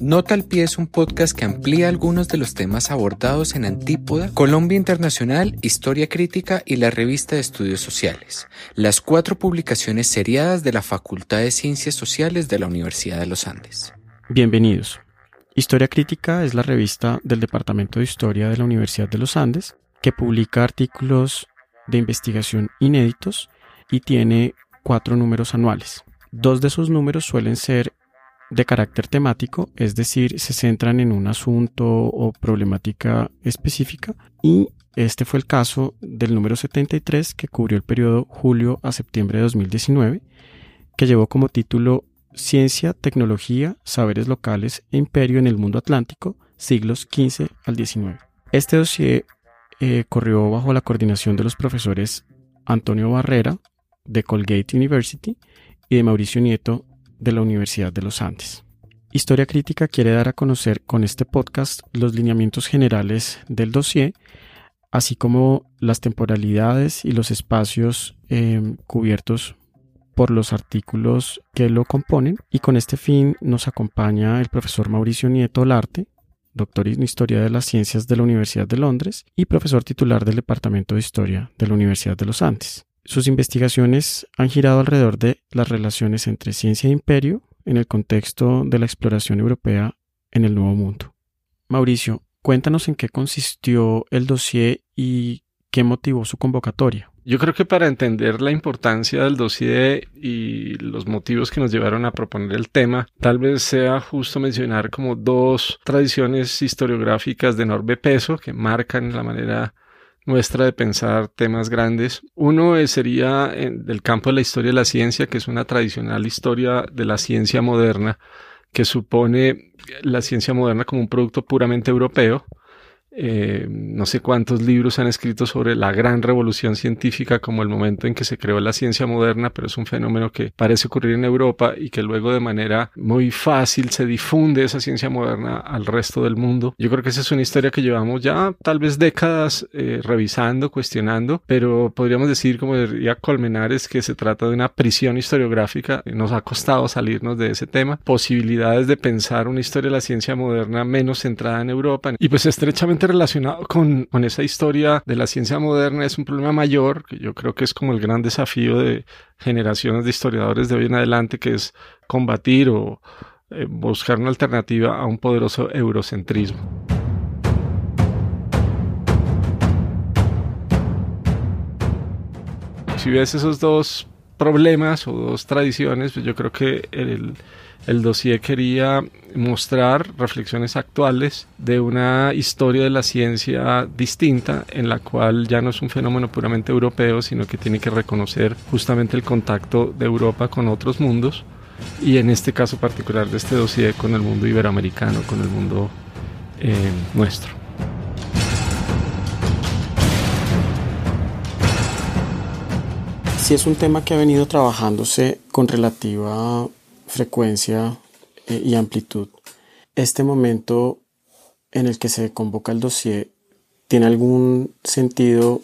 Nota al pie es un podcast que amplía algunos de los temas abordados en Antípoda, Colombia Internacional, Historia Crítica y la Revista de Estudios Sociales, las cuatro publicaciones seriadas de la Facultad de Ciencias Sociales de la Universidad de los Andes. Bienvenidos. Historia Crítica es la revista del Departamento de Historia de la Universidad de los Andes que publica artículos de investigación inéditos y tiene cuatro números anuales. Dos de esos números suelen ser de carácter temático, es decir, se centran en un asunto o problemática específica y este fue el caso del número 73 que cubrió el periodo julio a septiembre de 2019, que llevó como título Ciencia, Tecnología, Saberes Locales e Imperio en el Mundo Atlántico, siglos XV al XIX. Este dossier eh, corrió bajo la coordinación de los profesores Antonio Barrera, de Colgate University, y de Mauricio Nieto, de la Universidad de los Andes. Historia Crítica quiere dar a conocer con este podcast los lineamientos generales del dossier, así como las temporalidades y los espacios em, cubiertos por los artículos que lo componen. Y con este fin nos acompaña el profesor Mauricio Nieto Larte, doctor en Historia de las Ciencias de la Universidad de Londres y profesor titular del Departamento de Historia de la Universidad de los Andes. Sus investigaciones han girado alrededor de las relaciones entre ciencia e imperio en el contexto de la exploración europea en el Nuevo Mundo. Mauricio, cuéntanos en qué consistió el dossier y qué motivó su convocatoria. Yo creo que para entender la importancia del dossier y los motivos que nos llevaron a proponer el tema, tal vez sea justo mencionar como dos tradiciones historiográficas de enorme peso que marcan la manera nuestra de pensar temas grandes. Uno sería del campo de la historia de la ciencia, que es una tradicional historia de la ciencia moderna, que supone la ciencia moderna como un producto puramente europeo, eh, no sé cuántos libros han escrito sobre la gran revolución científica como el momento en que se creó la ciencia moderna, pero es un fenómeno que parece ocurrir en Europa y que luego de manera muy fácil se difunde esa ciencia moderna al resto del mundo. Yo creo que esa es una historia que llevamos ya tal vez décadas eh, revisando, cuestionando, pero podríamos decir, como diría Colmenares, que se trata de una prisión historiográfica. Nos ha costado salirnos de ese tema. Posibilidades de pensar una historia de la ciencia moderna menos centrada en Europa y pues estrechamente relacionado con, esa historia de la ciencia moderna es un problema mayor, que yo creo que es como el gran desafío de generaciones de historiadores de hoy en adelante, que es combatir o eh, buscar una alternativa a un poderoso eurocentrismo. Si ves esos dos problemas o dos tradiciones, pues yo creo que el, el dossier quería mostrar reflexiones actuales de una historia de la ciencia distinta en la cual ya no es un fenómeno puramente europeo, sino que tiene que reconocer justamente el contacto de Europa con otros mundos y en este caso particular de este dossier con el mundo iberoamericano, con el mundo eh, nuestro. Si es un tema que ha venido trabajándose con relativa frecuencia eh, y amplitud. ¿Este momento en el que se convoca el dossier tiene algún sentido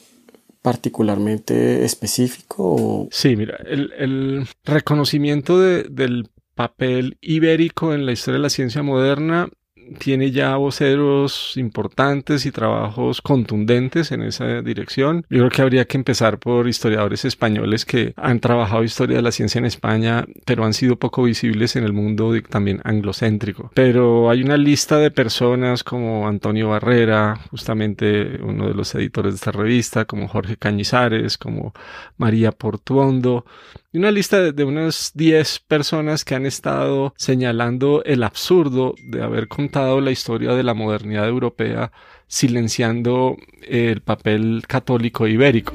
particularmente específico? Sí, mira, el, reconocimiento del papel ibérico en la historia de la ciencia moderna tiene ya voceros importantes y trabajos contundentes en esa dirección. Yo creo que habría que empezar por historiadores españoles que han trabajado historia de la ciencia en España, pero han sido poco visibles en el mundo también anglocéntrico. Pero hay una lista de personas como Antonio Barrera, justamente uno de los editores de esta revista, como Jorge Cañizares, como María Portuondo, y una lista de, unas 10 personas que han estado señalando el absurdo de haber contado la historia de la modernidad europea silenciando el papel católico ibérico.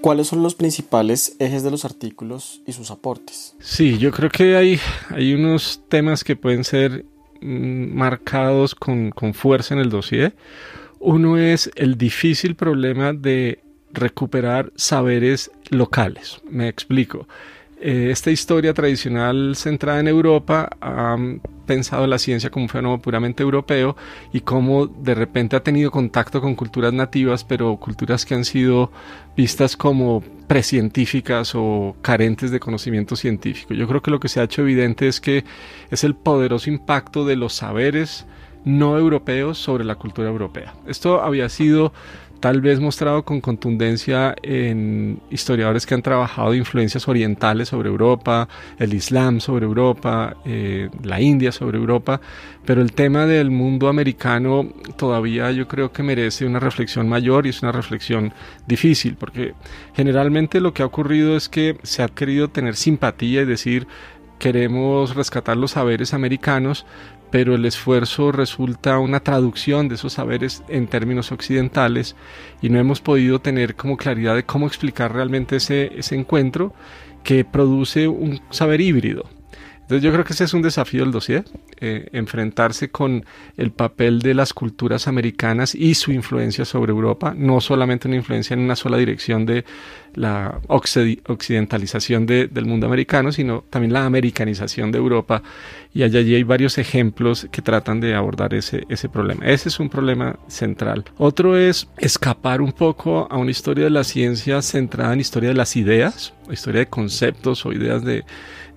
¿Cuáles son los principales ejes de los artículos y sus aportes? Sí, yo creo que hay, hay unos temas que pueden ser marcados con, con fuerza en el dossier. Uno es el difícil problema de recuperar saberes locales. Me explico. Eh, esta historia tradicional centrada en Europa ha pensado la ciencia como un fenómeno puramente europeo y cómo de repente ha tenido contacto con culturas nativas, pero culturas que han sido vistas como precientíficas o carentes de conocimiento científico. Yo creo que lo que se ha hecho evidente es que es el poderoso impacto de los saberes no europeos sobre la cultura europea. Esto había sido tal vez mostrado con contundencia en historiadores que han trabajado influencias orientales sobre Europa, el Islam sobre Europa, eh, la India sobre Europa, pero el tema del mundo americano todavía yo creo que merece una reflexión mayor y es una reflexión difícil, porque generalmente lo que ha ocurrido es que se ha querido tener simpatía y decir queremos rescatar los saberes americanos, pero el esfuerzo resulta una traducción de esos saberes en términos occidentales y no hemos podido tener como claridad de cómo explicar realmente ese, ese encuentro que produce un saber híbrido. Entonces yo creo que ese es un desafío del dossier, eh, enfrentarse con el papel de las culturas americanas y su influencia sobre Europa, no solamente una influencia en una sola dirección de la occidentalización del mundo americano, sino también la americanización de Europa. Y allí hay varios ejemplos que tratan de abordar ese, ese problema. Ese es un problema central. Otro es escapar un poco a una historia de la ciencia centrada en historia de las ideas, historia de conceptos o ideas de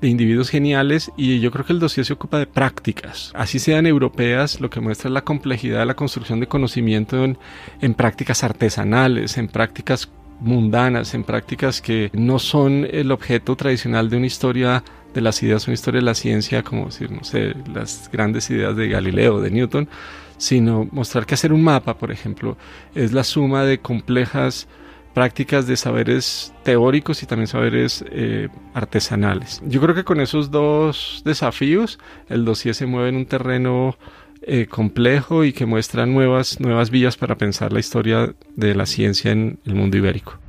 de individuos geniales y yo creo que el dossier se ocupa de prácticas, así sean europeas, lo que muestra la complejidad de la construcción de conocimiento en, en prácticas artesanales, en prácticas mundanas, en prácticas que no son el objeto tradicional de una historia de las ideas, una historia de la ciencia, como decir, no sé, las grandes ideas de Galileo, de Newton, sino mostrar que hacer un mapa, por ejemplo, es la suma de complejas prácticas de saberes teóricos y también saberes eh, artesanales. Yo creo que con esos dos desafíos el dossier se mueve en un terreno eh, complejo y que muestra nuevas, nuevas vías para pensar la historia de la ciencia en el mundo ibérico.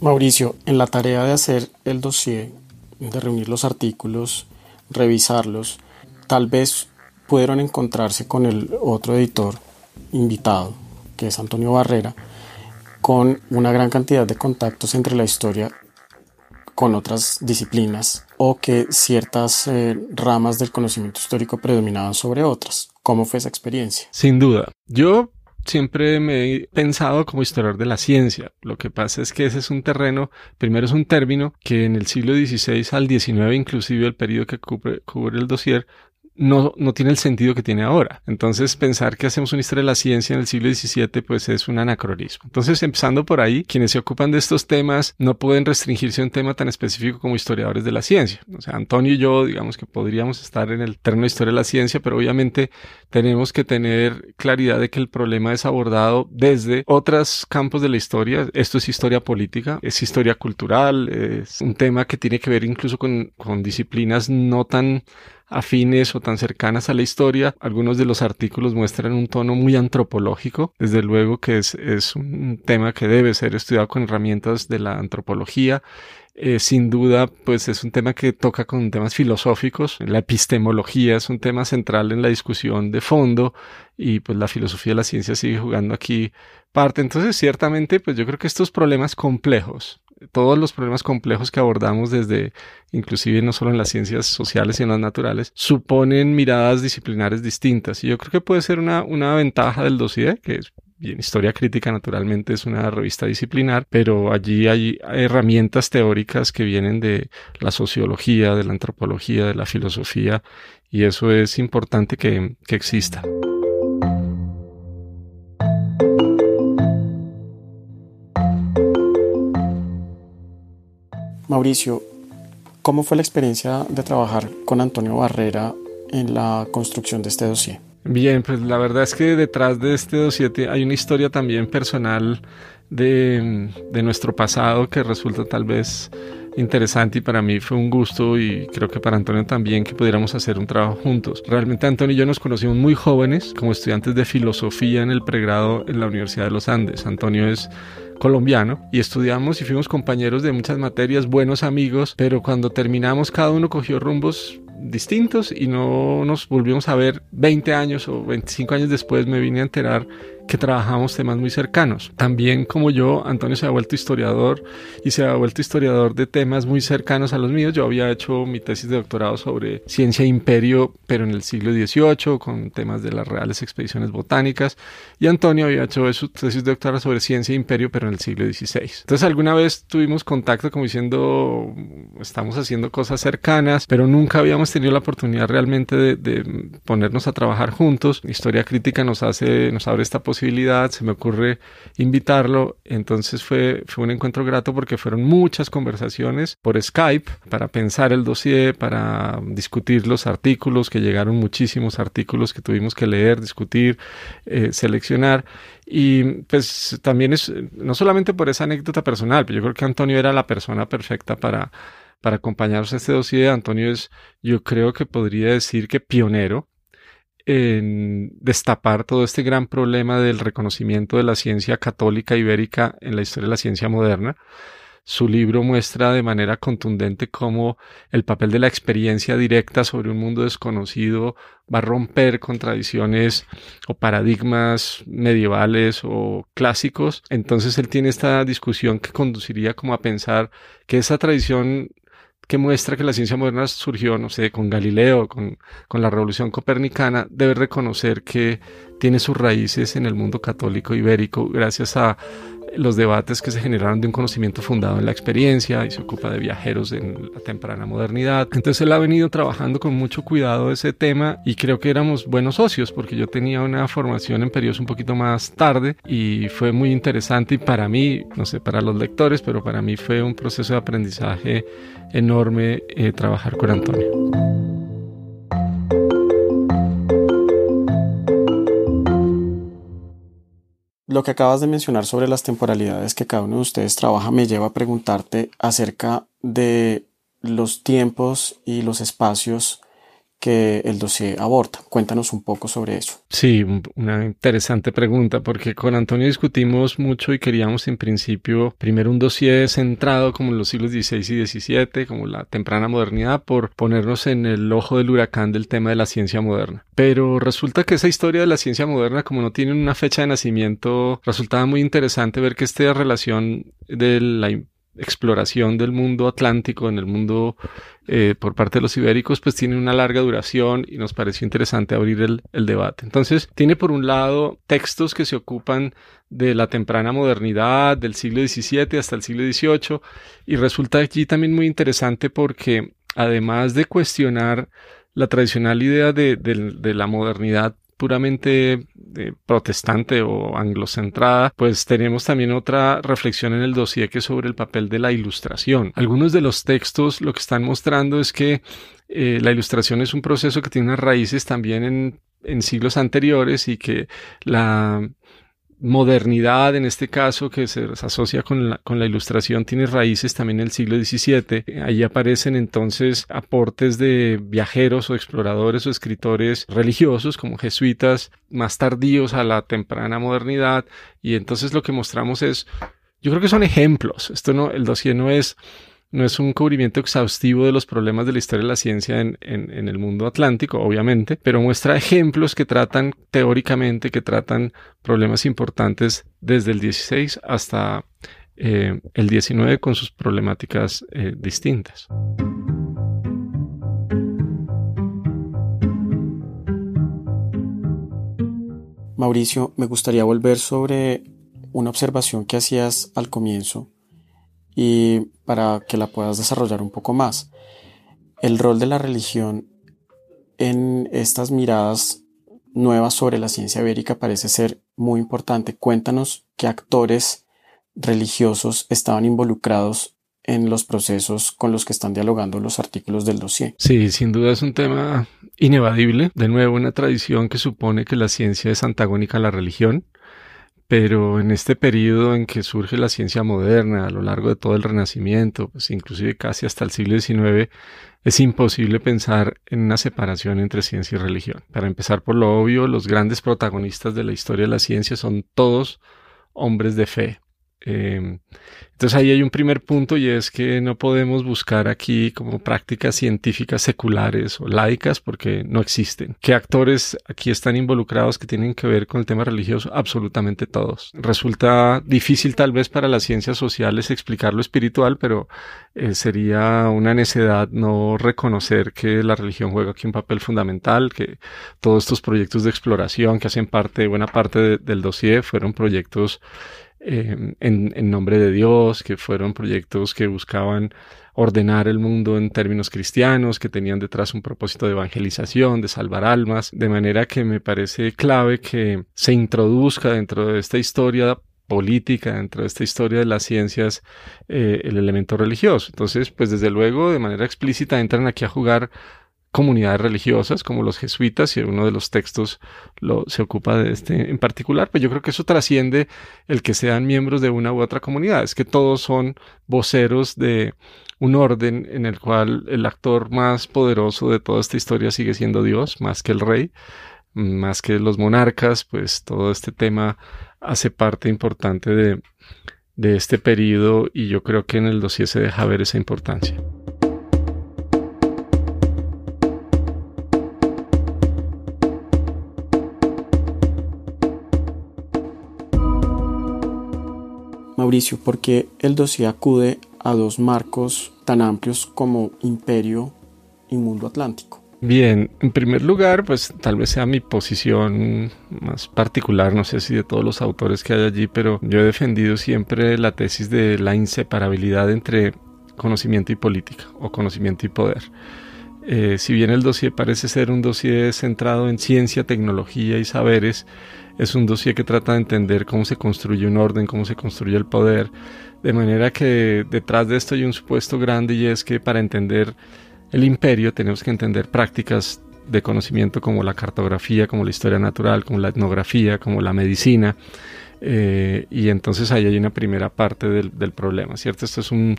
Mauricio, en la tarea de hacer el dossier, de reunir los artículos, revisarlos, tal vez pudieron encontrarse con el otro editor invitado, que es Antonio Barrera, con una gran cantidad de contactos entre la historia con otras disciplinas o que ciertas eh, ramas del conocimiento histórico predominaban sobre otras. ¿Cómo fue esa experiencia? Sin duda. Yo siempre me he pensado como historiador de la ciencia. Lo que pasa es que ese es un terreno, primero es un término que en el siglo XVI al XIX, inclusive el periodo que cubre, cubre el dossier, no, no tiene el sentido que tiene ahora. Entonces, pensar que hacemos una historia de la ciencia en el siglo XVII, pues es un anacronismo. Entonces, empezando por ahí, quienes se ocupan de estos temas no pueden restringirse a un tema tan específico como historiadores de la ciencia. O sea, Antonio y yo, digamos que podríamos estar en el terreno de historia de la ciencia, pero obviamente tenemos que tener claridad de que el problema es abordado desde otros campos de la historia. Esto es historia política, es historia cultural, es un tema que tiene que ver incluso con, con disciplinas no tan afines o tan cercanas a la historia. Algunos de los artículos muestran un tono muy antropológico, desde luego que es, es un tema que debe ser estudiado con herramientas de la antropología. Eh, sin duda, pues es un tema que toca con temas filosóficos. La epistemología es un tema central en la discusión de fondo y pues la filosofía de la ciencia sigue jugando aquí parte. Entonces, ciertamente, pues yo creo que estos problemas complejos todos los problemas complejos que abordamos desde, inclusive no solo en las ciencias sociales y en las naturales, suponen miradas disciplinares distintas. Y yo creo que puede ser una, una ventaja del dossier, que es Historia Crítica naturalmente es una revista disciplinar, pero allí hay herramientas teóricas que vienen de la sociología, de la antropología, de la filosofía, y eso es importante que, que exista. Mauricio, ¿cómo fue la experiencia de trabajar con Antonio Barrera en la construcción de este dossier? Bien, pues la verdad es que detrás de este dossier hay una historia también personal de, de nuestro pasado que resulta tal vez interesante y para mí fue un gusto y creo que para Antonio también que pudiéramos hacer un trabajo juntos. Realmente Antonio y yo nos conocimos muy jóvenes como estudiantes de filosofía en el pregrado en la Universidad de los Andes. Antonio es colombiano y estudiamos y fuimos compañeros de muchas materias, buenos amigos, pero cuando terminamos cada uno cogió rumbos distintos y no nos volvimos a ver 20 años o 25 años después me vine a enterar que trabajamos temas muy cercanos. También como yo, Antonio se ha vuelto historiador y se ha vuelto historiador de temas muy cercanos a los míos. Yo había hecho mi tesis de doctorado sobre ciencia e imperio, pero en el siglo XVIII, con temas de las reales expediciones botánicas. Y Antonio había hecho su tesis de doctorado sobre ciencia e imperio, pero en el siglo XVI. Entonces alguna vez tuvimos contacto como diciendo, estamos haciendo cosas cercanas, pero nunca habíamos tenido la oportunidad realmente de, de ponernos a trabajar juntos. Historia crítica nos hace, nos abre esta posibilidad se me ocurre invitarlo. Entonces fue, fue un encuentro grato porque fueron muchas conversaciones por Skype para pensar el dossier, para discutir los artículos, que llegaron muchísimos artículos que tuvimos que leer, discutir, eh, seleccionar. Y pues también es, no solamente por esa anécdota personal, pero yo creo que Antonio era la persona perfecta para, para acompañarnos a este dossier. Antonio es, yo creo que podría decir que pionero en destapar todo este gran problema del reconocimiento de la ciencia católica ibérica en la historia de la ciencia moderna. Su libro muestra de manera contundente cómo el papel de la experiencia directa sobre un mundo desconocido va a romper con tradiciones o paradigmas medievales o clásicos. Entonces él tiene esta discusión que conduciría como a pensar que esa tradición que muestra que la ciencia moderna surgió, no sé, con Galileo, con, con la revolución copernicana, debe reconocer que tiene sus raíces en el mundo católico ibérico gracias a los debates que se generaron de un conocimiento fundado en la experiencia y se ocupa de viajeros en la temprana modernidad. Entonces él ha venido trabajando con mucho cuidado ese tema y creo que éramos buenos socios porque yo tenía una formación en periodos un poquito más tarde y fue muy interesante y para mí, no sé, para los lectores, pero para mí fue un proceso de aprendizaje enorme eh, trabajar con Antonio. Lo que acabas de mencionar sobre las temporalidades que cada uno de ustedes trabaja me lleva a preguntarte acerca de los tiempos y los espacios que el dossier aborda. Cuéntanos un poco sobre eso. Sí, una interesante pregunta porque con Antonio discutimos mucho y queríamos en principio primero un dossier centrado como en los siglos XVI y XVII, como la temprana modernidad, por ponernos en el ojo del huracán del tema de la ciencia moderna. Pero resulta que esa historia de la ciencia moderna, como no tiene una fecha de nacimiento, resultaba muy interesante ver que esta relación de la exploración del mundo atlántico, en el mundo eh, por parte de los ibéricos, pues tiene una larga duración y nos pareció interesante abrir el, debate. Entonces, tiene por un lado textos que se ocupan de la temprana modernidad, del siglo XVII hasta el siglo XVIII, y resulta aquí también muy interesante porque además de cuestionar la tradicional idea de, de, de la modernidad puramente eh, protestante o anglocentrada, pues tenemos también otra reflexión en el dossier que es sobre el papel de la ilustración. Algunos de los textos lo que están mostrando es que eh, la ilustración es un proceso que tiene unas raíces también en, en siglos anteriores y que la modernidad, en este caso, que se, asocia con la, con la, ilustración, tiene raíces también en el siglo XVII. Ahí aparecen entonces aportes de viajeros o exploradores o escritores religiosos como jesuitas más tardíos a la temprana modernidad. Y entonces lo que mostramos es, yo creo que son ejemplos. Esto no, el dossier no es no es un cubrimiento exhaustivo de los problemas de la historia de la ciencia en, el mundo atlántico, obviamente, pero muestra ejemplos que tratan teóricamente, que tratan problemas importantes desde el 16 hasta eh, el 19 con sus problemáticas eh, distintas. Mauricio, me gustaría volver sobre una observación que hacías al comienzo y para que la puedas desarrollar un poco más. El rol de la religión en estas miradas nuevas sobre la ciencia ibérica parece ser muy importante. Cuéntanos qué actores religiosos estaban involucrados en los procesos con los que están dialogando los artículos del dossier. Sí, sin duda es un tema inevadible. De nuevo, una tradición que supone que la ciencia es antagónica a la religión pero en este periodo en que surge la ciencia moderna, a lo largo de todo el Renacimiento, pues inclusive casi hasta el siglo XIX, es imposible pensar en una separación entre ciencia y religión. Para empezar por lo obvio, los grandes protagonistas de la historia de la ciencia son todos hombres de fe, Eh, entonces ahí hay un primer punto y es que no podemos buscar aquí como prácticas científicas seculares o laicas porque no existen. ¿Qué actores aquí están involucrados que tienen que ver con el tema religioso? Absolutamente todos. Resulta difícil tal vez para las ciencias sociales explicar lo espiritual, pero eh, sería una necedad no reconocer que la religión juega aquí un papel fundamental, que todos estos proyectos de exploración que hacen parte, buena parte del dossier, fueron proyectos Em, en, nombre de Dios, que fueron proyectos que buscaban ordenar el mundo en términos cristianos, que tenían detrás un propósito de evangelización, de salvar almas, de manera que me parece clave que se introduzca dentro de esta historia política, dentro de esta historia de las ciencias, eh, el elemento religioso. Entonces, pues desde luego, de manera explícita, entran aquí a jugar comunidades religiosas como los jesuitas y uno de los textos lo, se ocupa de este en particular, pues yo creo que eso trasciende el que sean miembros de una u otra comunidad, es que todos son voceros de un orden en el cual el actor más poderoso de toda esta historia sigue siendo Dios, más que el rey, más que los monarcas, pues todo este tema hace parte importante de, de este periodo y yo creo que en el dossier se deja ver esa importancia. Mauricio, ¿por qué el dossier acude a dos marcos tan amplios como imperio y mundo atlántico? Bien, en primer lugar, pues tal vez sea mi posición más particular, no sé si de todos los autores que hay allí, pero yo he defendido siempre la tesis de la inseparabilidad entre conocimiento y política o conocimiento y poder. Eh, si bien el dossier parece ser un dossier centrado en ciencia, tecnología y saberes, es un dossier que trata de entender cómo se construye un orden, cómo se construye el poder, de manera que detrás de esto hay un supuesto grande y es que para entender el imperio tenemos que entender prácticas de conocimiento como la cartografía, como la historia natural, como la etnografía, como la medicina. Eh, y entonces ahí hay una primera parte del, problema, ¿cierto? Esto es un,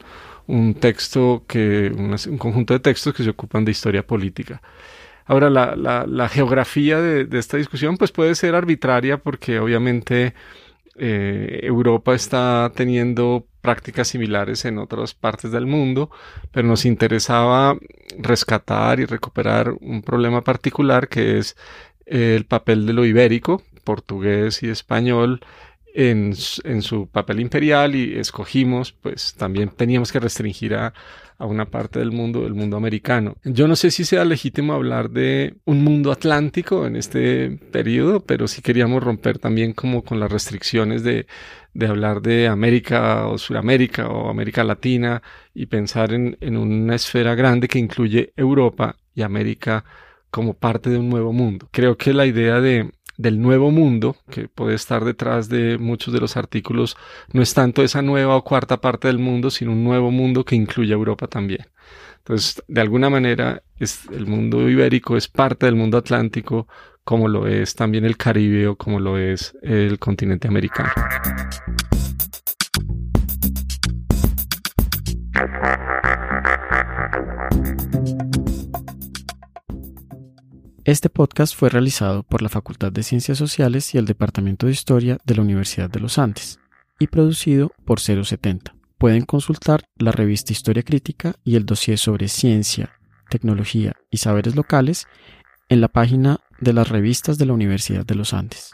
texto que, un conjunto de textos que se ocupan de historia política. Ahora, la, la, geografía de, esta discusión pues puede ser arbitraria porque obviamente eh, Europa está teniendo prácticas similares en otras partes del mundo, pero nos interesaba rescatar y recuperar un problema particular que es el papel de lo ibérico, portugués y español en, su papel imperial y escogimos, pues también teníamos que restringir a, una parte del mundo, el mundo americano. Yo no sé si sea legítimo hablar de un mundo atlántico en este periodo, pero sí queríamos romper también como con las restricciones de, de hablar de América o Sudamérica o América Latina y pensar en, en una esfera grande que incluye Europa y América como parte de un nuevo mundo. Creo que la idea de del nuevo mundo, que puede estar detrás de muchos de los artículos, no es tanto esa nueva o cuarta parte del mundo, sino un nuevo mundo que incluye a Europa también. Entonces, de alguna manera, es, el mundo ibérico es parte del mundo atlántico, como lo es también el Caribe o como lo es el continente americano. Este podcast fue realizado por la Facultad de Ciencias Sociales y el Departamento de Historia de la Universidad de los Andes y producido por 070. Pueden consultar la revista Historia Crítica y el dossier sobre ciencia, tecnología y saberes locales en la página de las revistas de la Universidad de los Andes.